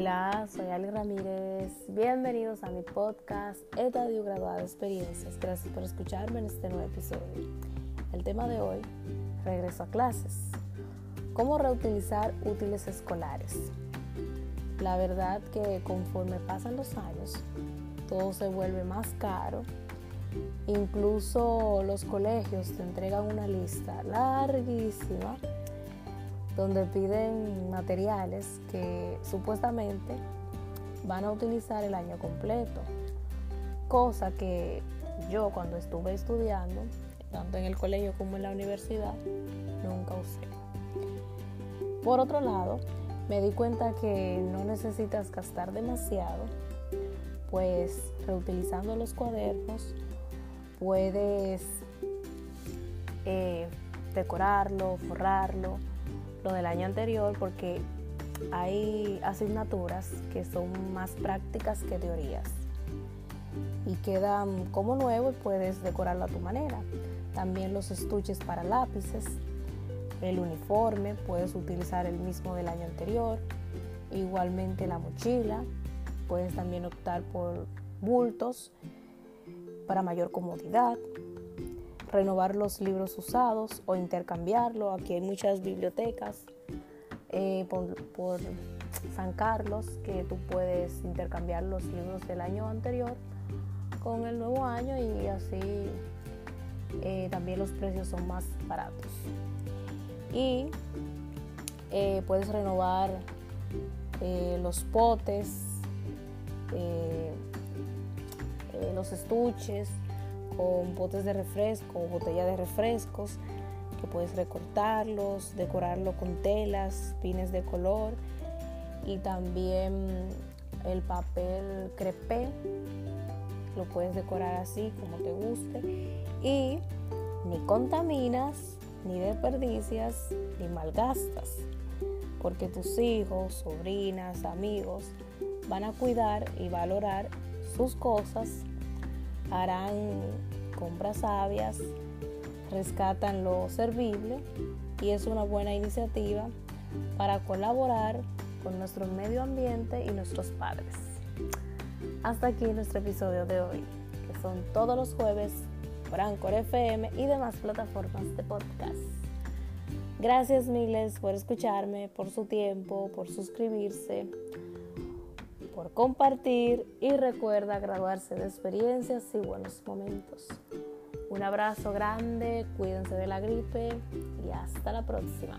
Hola, soy Ali Ramírez. Bienvenidos a mi podcast Graduado de Experiencias. Gracias por escucharme en este nuevo episodio. El tema de hoy, regreso a clases. ¿Cómo reutilizar útiles escolares? La verdad que conforme pasan los años, todo se vuelve más caro. Incluso los colegios te entregan una lista larguísima donde piden materiales que supuestamente van a utilizar el año completo. Cosa que yo cuando estuve estudiando, tanto en el colegio como en la universidad, nunca usé. Por otro lado, me di cuenta que no necesitas gastar demasiado, pues reutilizando los cuadernos puedes eh, decorarlo, forrarlo, lo del año anterior porque hay asignaturas que son más prácticas que teorías y quedan como nuevo y puedes decorarlo a tu manera. También los estuches para lápices, el uniforme, puedes utilizar el mismo del año anterior, igualmente la mochila, puedes también optar por bultos para mayor comodidad, renovar los libros usados o intercambiarlo. Aquí hay muchas bibliotecas eh, por, San Carlos que tú puedes intercambiar los libros del año anterior con el nuevo año y así eh, también los precios son más baratos. Y eh, puedes renovar los potes, los estuches, con botes de refresco o botella de refrescos que puedes recortarlos, decorarlo con telas, pines de color y también el papel crepé. Lo puedes decorar así como te guste y ni contaminas, ni desperdicias, ni malgastas, porque tus hijos, sobrinas, amigos van a cuidar y valorar sus cosas harán compras sabias, rescatan lo servible y es una buena iniciativa para colaborar con nuestro medio ambiente y nuestros padres. Hasta aquí nuestro episodio de hoy, que son todos los jueves por Anchor FM y demás plataformas de podcast. Gracias miles por escucharme, por su tiempo, por suscribirse por compartir y recuerda graduarse de experiencias y buenos momentos. Un abrazo grande, cuídense de la gripe y hasta la próxima.